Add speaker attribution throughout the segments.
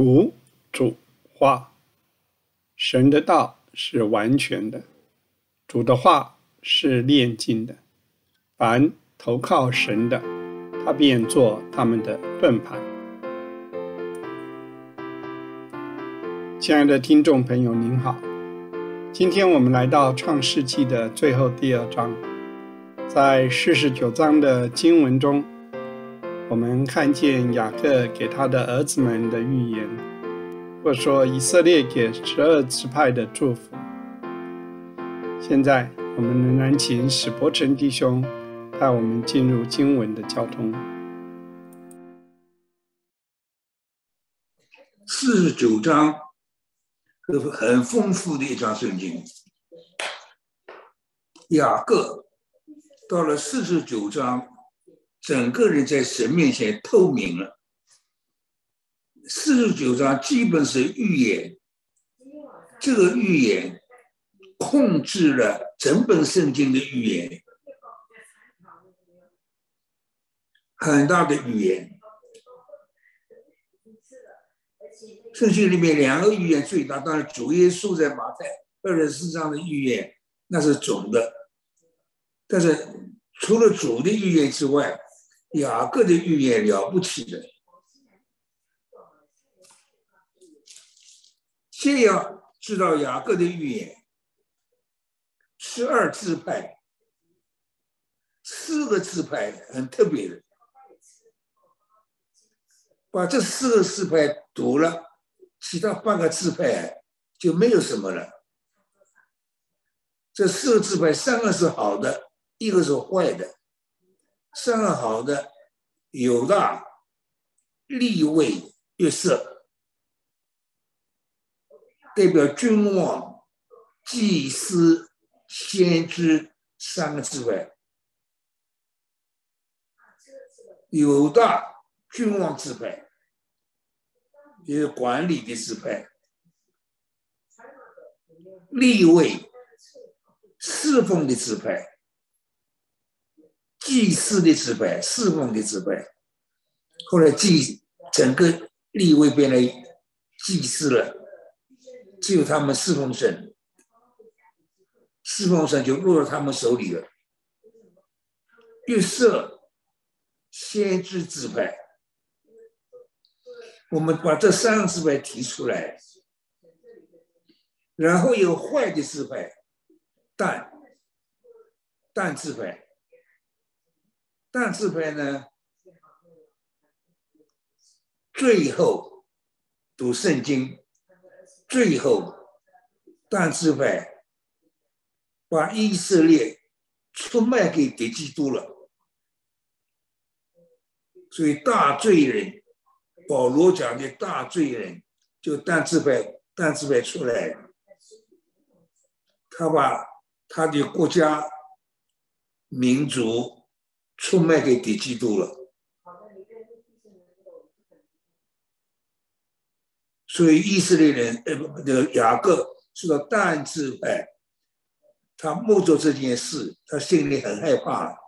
Speaker 1: 读主话，神的道是完全的，主的话是炼净的。凡投靠神的，他便做他们的盾牌。亲爱的听众朋友，您好，今天我们来到创世纪的最后第二章，在四十九章的经文中。我们看见雅各给他的儿子们的预言，或者说以色列给十二支派的祝福。现在，我们仍然请史伯成弟兄带我们进入经文的交通。
Speaker 2: 四十九章，很很丰富的一章圣经。雅各到了四十九章。整个人在神面前透明了。四十九章基本是预言，这个预言控制了整本圣经的预言，很大的预言。圣经里面两个预言最大，当然主耶稣在马太二十四章的预言那是总的，但是除了主的预言之外，雅各的预言了不起的，先要知道雅各的预言，十二支派，四个支派很特别的，把这四个支派读了，其他八个支派就没有什么了。这四个字派，三个是好的，一个是坏的。上好的，有大立位月色，代表君王、祭司、先知三个字位。有大君王之派，也是管理的支派。立位侍奉的支派。祭祀的支派，侍奉的支派，后来祭整个立位变成祭祀了，只有他们侍奉神，侍奉神就落到他们手里了。约瑟先知支派，我们把这三个支派提出来，然后有坏的支派，但但支派。但自派呢？最后读圣经，最后但自派把以色列出卖给敌基督了，所以大罪人保罗讲的大罪人就但自派但自派出来，他把他的国家民族。出卖给敌基督了，所以以色列人呃不，那个雅各受到但支派，他目睹这件事，他心里很害怕。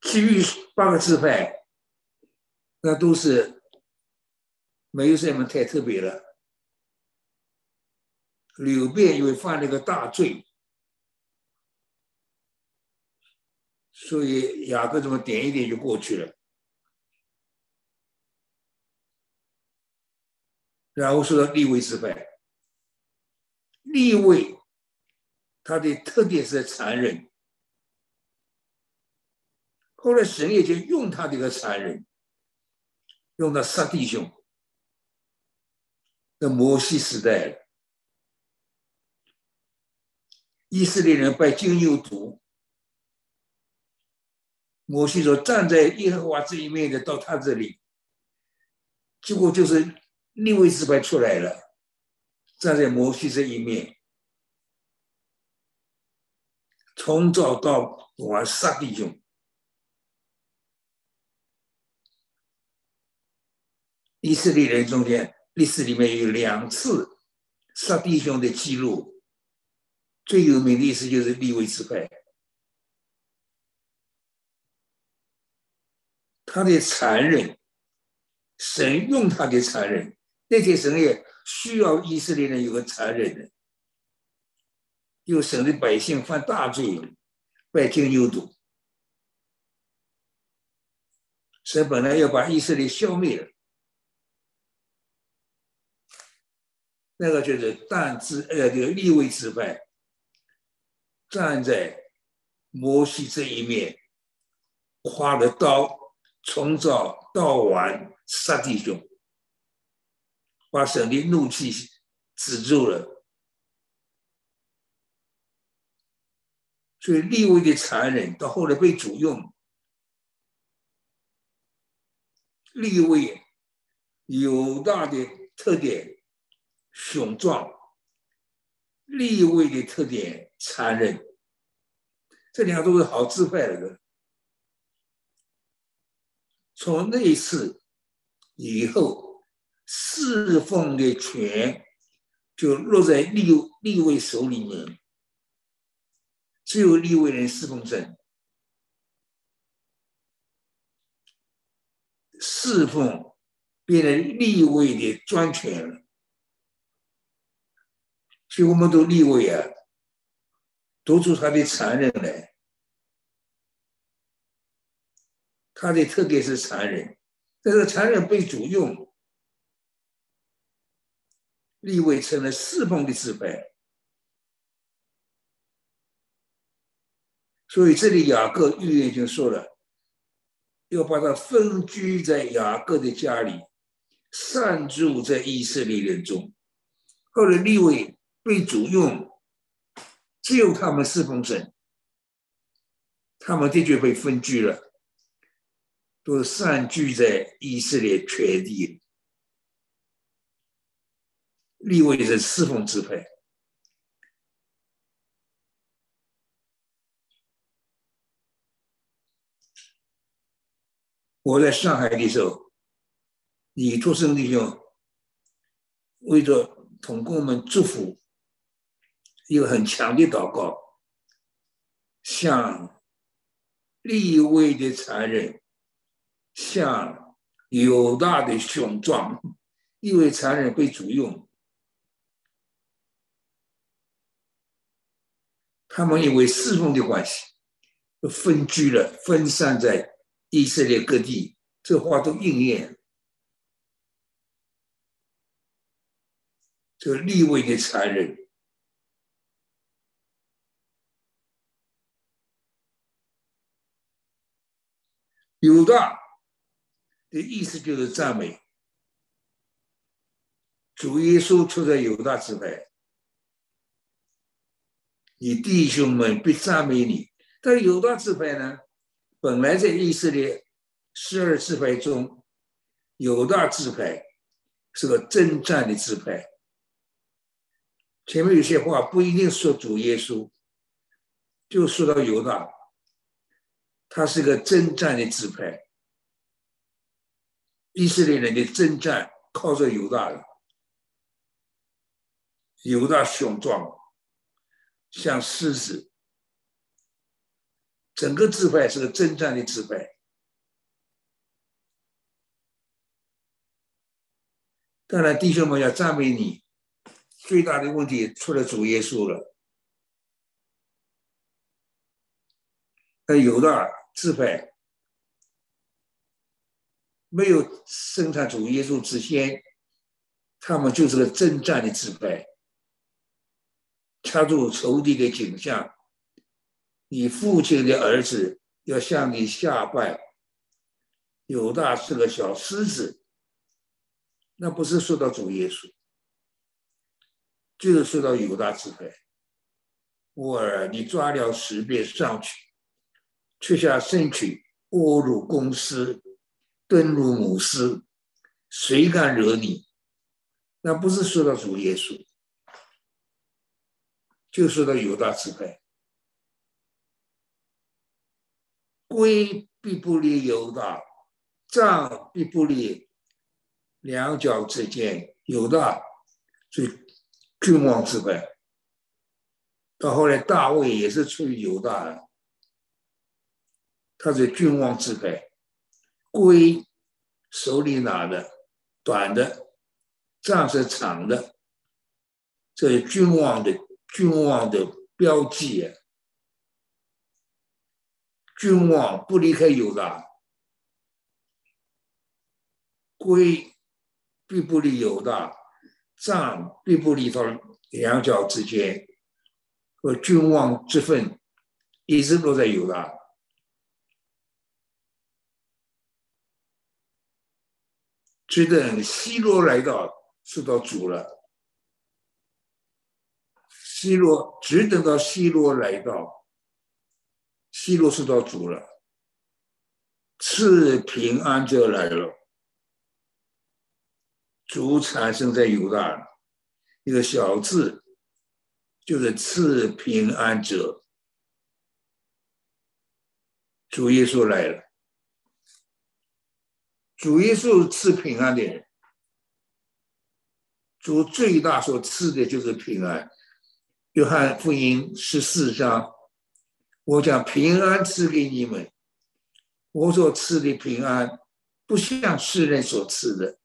Speaker 2: 其余八个支派，那都是没有什么太特别了。柳变因为犯了一个大罪，所以雅各这么点一点就过去了。然后说到立位之派，立位他的特点是残忍，后来神也就用他这个残忍，用他杀弟兄，那摩西时代。以色列人拜金牛犊，摩西说站在耶和华这一面的到他这里，结果就是利未支派出来了，站在摩西这一面，从早到晚杀弟兄。以色列人中间历史里面有两次杀弟兄的记录。最有名的意思就是立位之派，他的残忍，神用他的残忍，那些神也需要以色列人有个残忍的，有神的百姓犯大罪，拜金牛犊，神本来要把以色列消灭了，那个就是但支呃这个立位之派站在摩西这一面，划了刀。从早到晚杀弟兄，把神的怒气止住了。所以立位的残忍，到后来被主用。立位有大的特点，雄壮；立位的特点，残忍。这两个都是好自派的。从那一次以后，侍奉的权就落在立立位手里面，只有立位人侍奉神，侍奉变成立位的专权了。所以我们都立位啊，读出他的残忍来。他的特点是残忍，但是残忍被主用，立位成了侍奉的支派。所以这里雅各预言就说了，要把他分居在雅各的家里，暂住在以色列人中。后来立位被主用，只有他们侍奉神，他们的确被分居了。都散居在以色列全地，立位是侍奉支派。我在上海的时候，你出生弟兄为着同工们祝福，一个很强的祷告，向立位的残忍。像犹大的雄壮，因为残忍被主用，他们因为侍奉的关系，分居了，分散在以色列各地。这话都应验。这立位的残忍，犹大。的意思就是赞美主耶稣出在犹大支派，你弟兄们必赞美你。但犹大支派呢，本来在以色列十二支派中，犹大支派是个征战的支派。前面有些话不一定说主耶稣，就说到犹大，他是个征战的支派。以色列人的征战靠着犹大了，犹大雄壮，像狮子。整个支派是个征战的支派。当然，弟兄们要赞美你。最大的问题出了主耶稣了。那犹大支派。没有生产主耶稣之前，他们就是个征战的支派，掐住仇敌的景象。你父亲的儿子要向你下拜，犹大是个小狮子，那不是说到主耶稣，就是说到犹大支派。我儿，你抓了十遍上去，却下身躯侮辱公司。蹲如母狮，谁敢惹你？那不是说到主耶稣，就说到犹大支派，龟必不离犹大，杖必不离两脚之间。犹大最君王之派，到后来大卫也是出于犹大的，他是君王之派。圭手里拿的短的，杖是长的，这是君王的君王的标记啊。君王不离开犹大，圭必不离犹大，杖必不离他两脚之间，和君王之分一直都在犹大。只等希罗来到，受到主了。希罗只等到希罗来到，希罗受到主了，赐平安者来了。主产生在犹大，一个小字，就是赐平安者。主耶稣来了。主耶稣赐平安的人，主最大所赐的就是平安。约翰福音十四章，我将平安赐给你们，我所赐的平安，不像世人所赐的。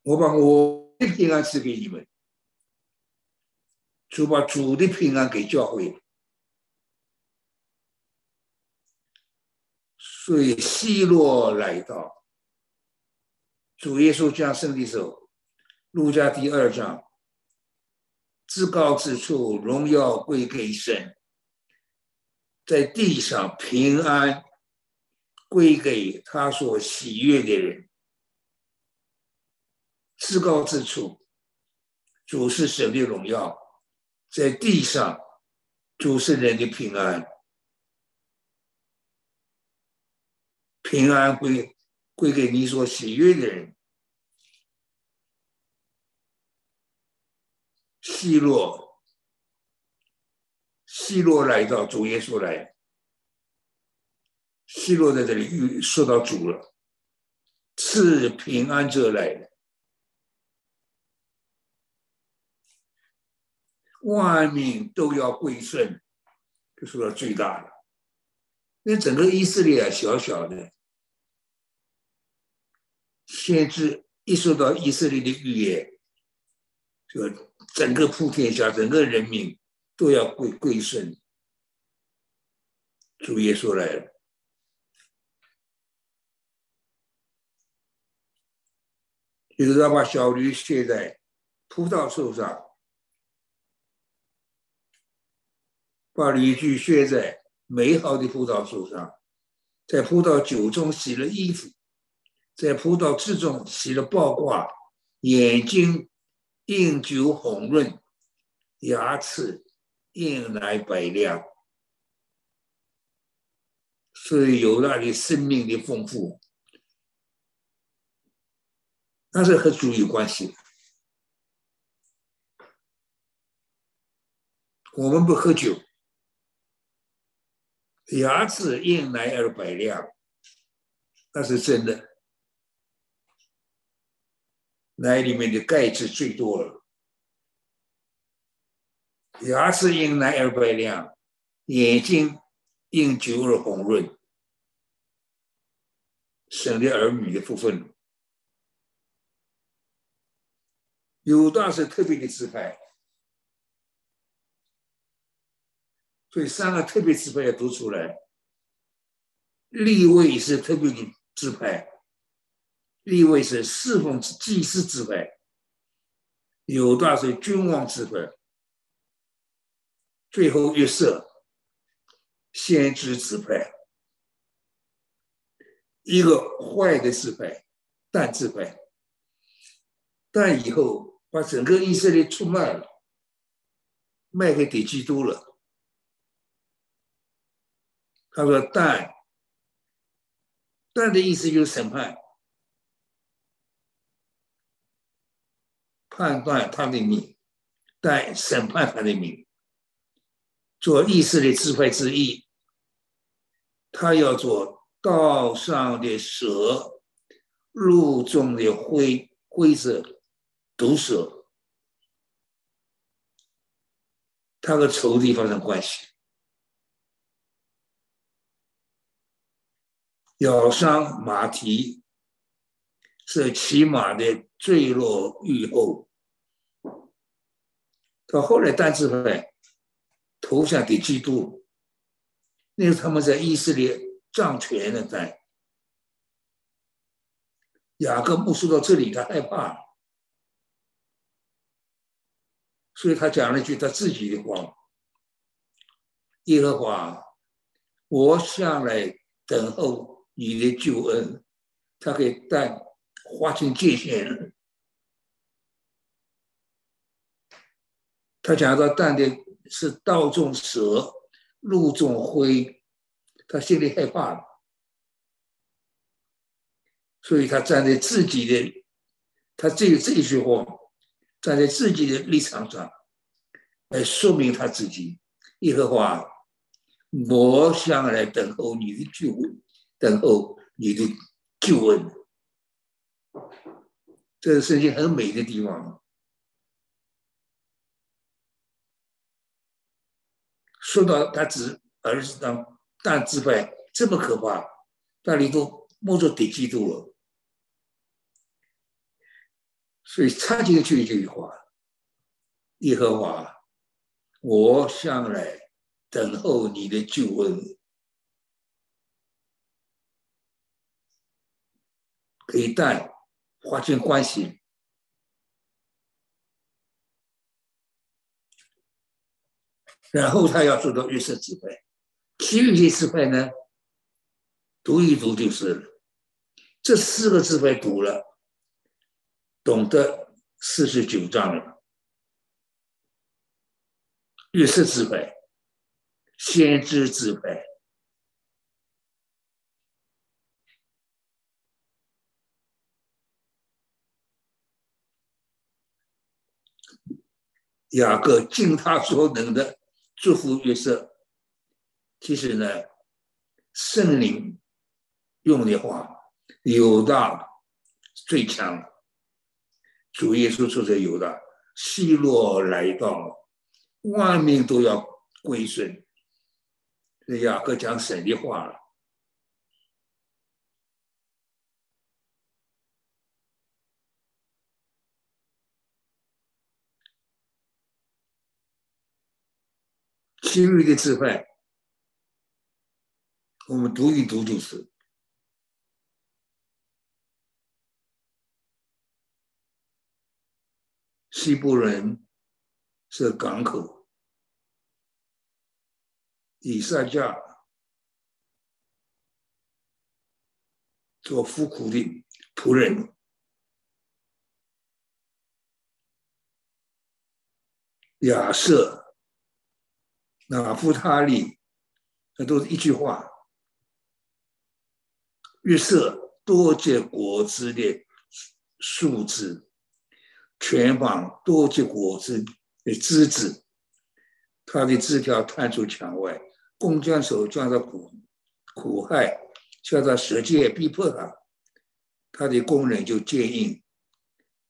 Speaker 2: 我把我的平安赐给你们。就把主的平安给教会，所以希罗来到，主耶稣降生的时候，路加第二章，至高之处荣耀归给神，在地上平安归给他所喜悦的人，至高之处，主是神的荣耀。在地上，主是人的平安，平安归归给你所喜悦的人。希洛，希洛来到主耶稣来，希洛在这里遇受到主了，赐平安者来了。万民都要归顺，就说到最大的。那整个以色列，小小的，先知一说到以色列的预言，就整个普天下，整个人民都要归归顺。主耶稣来了，就是要把小驴卸在葡萄树上。把驴驹靴在美好的葡萄树上，在葡萄酒中洗了衣服，在葡萄汁中洗了包挂，眼睛映酒红润，牙齿映来白亮，所以有那里生命的丰富，那是和主有关系。我们不喝酒。牙齿硬来而白亮，那是真的。奶里面的钙质最多了。牙齿硬来而白亮，眼睛因酒而红润，省的儿女的部分。有大是特别的自拍。所以三个特别自拍要读出来。立位是特别的自拍，立位是侍奉祭司自拍，有段是君王自拍，最后约瑟先知自拍，一个坏的自拍，但自拍，但以后把整个以色列出卖了，卖给给基督了。他说：“但，但的意思就是审判、判断他的命，但审判他的命。做意识的智慧之一，他要做道上的蛇，路中的灰灰色毒蛇。他和仇敌发生关系，咬伤马蹄是骑马的坠落狱后，到后来单字派投降给基督，那是他们在以色列掌权的代。雅各布说到这里，他害怕。所以他讲了一句他自己的话：“耶和华，我向来等候你的救恩。”他可以但划清界限。他讲到但的是道中蛇，路中灰，他心里害怕了，所以他站在自己的，他这这句话。站在自己的立场上来说明他自己，耶和华，我向来等候你的救恩，等候你的救恩。这是圣经很美的地方。说到他子儿子当大自败这么可怕，那里都摸着得基督了。所以插进去这句话：“耶和华，我向来等候你的救恩，可以带划清关系。”然后他要做到预设智慧，其余些智慧呢，读一读就是了。这四个智慧读了。懂得四十九章了，预示智慧，先知智慧，雅各尽他所能的祝福约瑟。其实呢，圣灵用的话，有大最强。主耶稣说：“这有的，希罗来到，万民都要归顺。”这雅各讲神的话了。其余的智慧，我们读一读就是。西部人是港口，以赛亚做富苦的仆人，亚瑟、那夫他利，那都是一句话：月色多结果子的树枝。全网多结果子的枝子，他的枝条探出墙外，工匠手将他苦苦害，叫他舌剑逼迫他，他的工人就坚硬，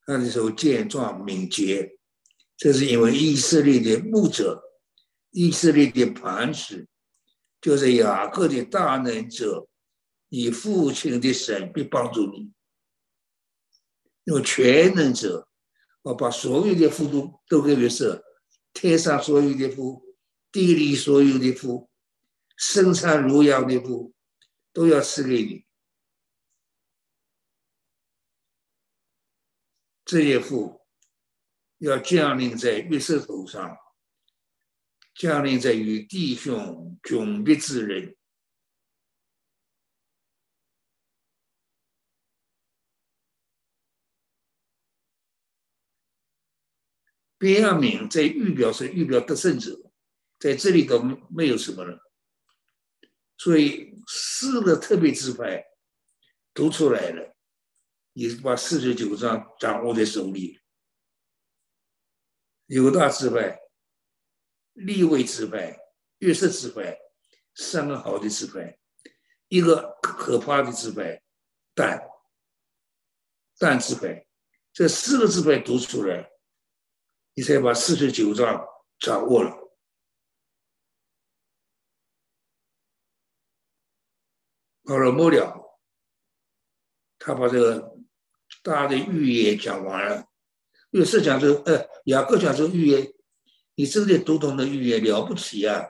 Speaker 2: 他的手健壮敏捷，这是因为以色列的牧者，以色列的磐石，就是雅各的大能者，你父亲的神必帮助你，用全能者。我把所有的福都都给约瑟，天上所有的福，地里所有的福，生产如羊的福，都要赐给你。这些福要降临在约瑟头上，降临在与弟兄迥别之人。边亚敏在预表是预表得胜者，在这里都没有什么了，所以四个特别支派读出来了，也把四十九章掌握在手里。犹大支派、立位之慧、月色之慧，三个好的字慧，一个可怕的字慧，但但字慧，这四个字慧读出来，你才把四十九章掌握了。到了末了，他把这个大的预言讲完了。月色讲这个，呃，雅各讲这个预言你真的读懂的预言了不起啊！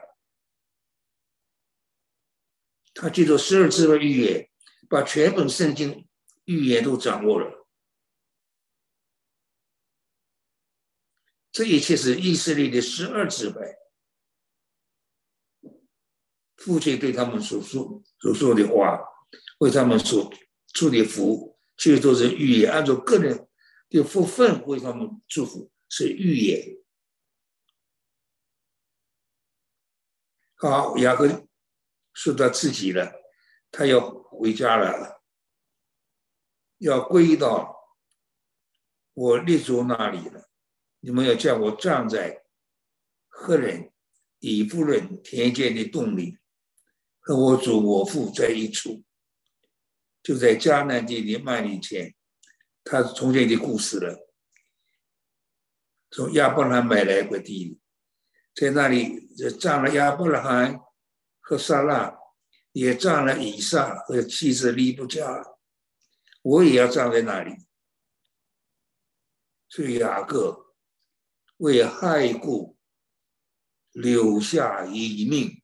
Speaker 2: 他记住十二字的预言，把全本圣经预言都掌握了。这一切是以色列的十二支派，父亲对他们所说所说的话，为他们所祝的福，其实都是预言，按照个人的福分为他们祝福，是预言。好，雅各说到自己了，他要回家了，要归到我立足那里了。你们要叫我站在赫人以夫人田间的洞里，和我主我父在一处，就在迦南地的麦里前。他从前的故事了，从亚伯拉买来一块地，在那里葬了亚伯拉罕和撒拉，也葬了以撒和妻子利布加，我也要葬在那里。所以雅各。为害故留下一命，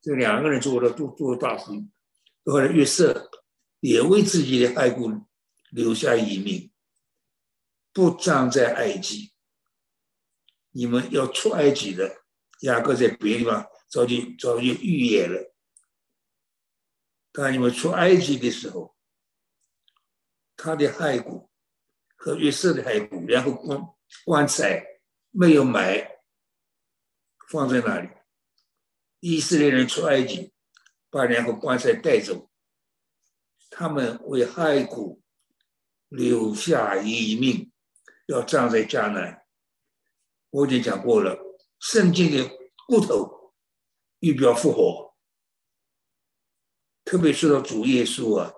Speaker 2: 这两个人做了做做大事。后来约瑟也为自己的害故留下一命，不葬在埃及。你们要出埃及的，雅各在别地方早就早就预言了。当你们出埃及的时候，他的骸骨和约瑟的骸骨，然后棺。棺材没有埋，放在那里。以色列人出埃及，把两个棺材带走。他们为骸骨留下一命，要葬在迦南。我已经讲过了，圣经的骨头预表复活，特别说到主耶稣啊，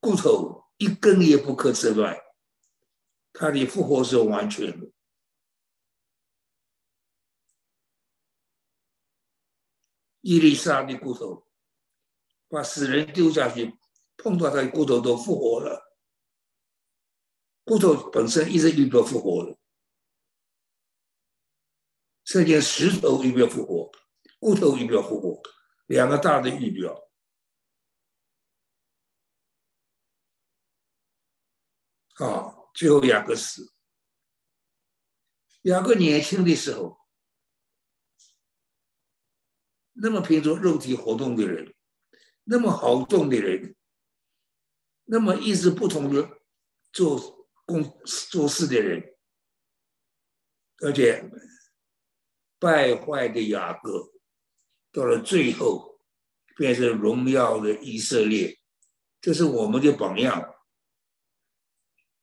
Speaker 2: 骨头一根也不可折断。他的复活是完全的。伊丽莎的骨头把死人丢下去，碰到他的骨头都复活了。骨头本身一直预表复活的，这件石头预表复活，骨头预表复活，两个大的预表。啊。最后，雅各死。雅各年轻的时候，那么凭着肉体活动的人，那么好动的人，那么意志不同的做工做事的人，而且败坏的雅各，到了最后变成荣耀的以色列，这是我们的榜样。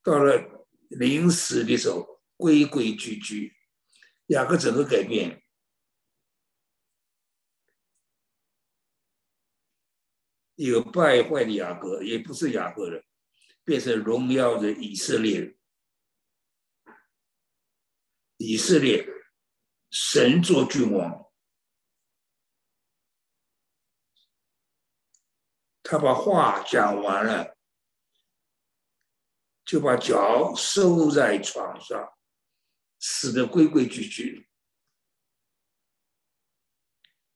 Speaker 2: 到了临死的时候，规规矩矩，雅各整个改变，一个败坏的雅各，也不是雅各了，变成荣耀的以色列，以色列神作君王，他把话讲完了。就把脚收在床上，死的规规矩矩。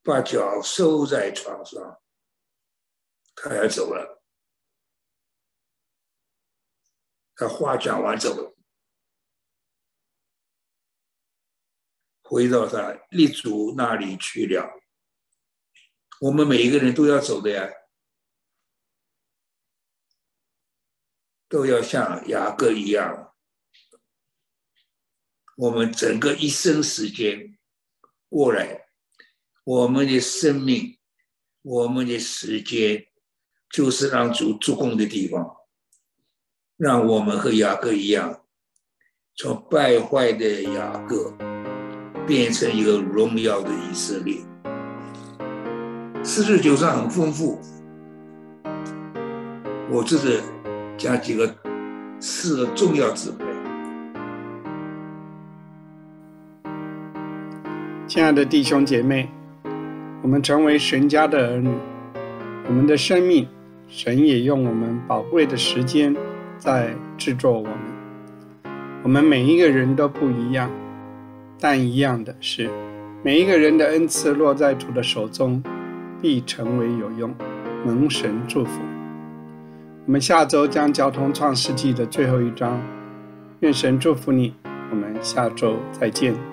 Speaker 2: 把脚收在床上，他要走了。他话讲完走了，回到他立足那里去了。我们每一个人都要走的呀。都要像雅各一样，我们整个一生时间过来，我们的生命，我们的时间，就是让主做工的地方，让我们和雅各一样，从败坏的雅各变成一个荣耀的以色列。四十九章很丰富，我这是。加几个四个重要指。
Speaker 1: 亲爱的弟兄姐妹，我们成为神家的儿女，我们的生命，神也用我们宝贵的时间在制作我们。我们每一个人都不一样，但一样的是，每一个人的恩赐落在主的手中，必成为有用，蒙神祝福。我们下周将交通创世纪的最后一章，愿神祝福你。我们下周再见。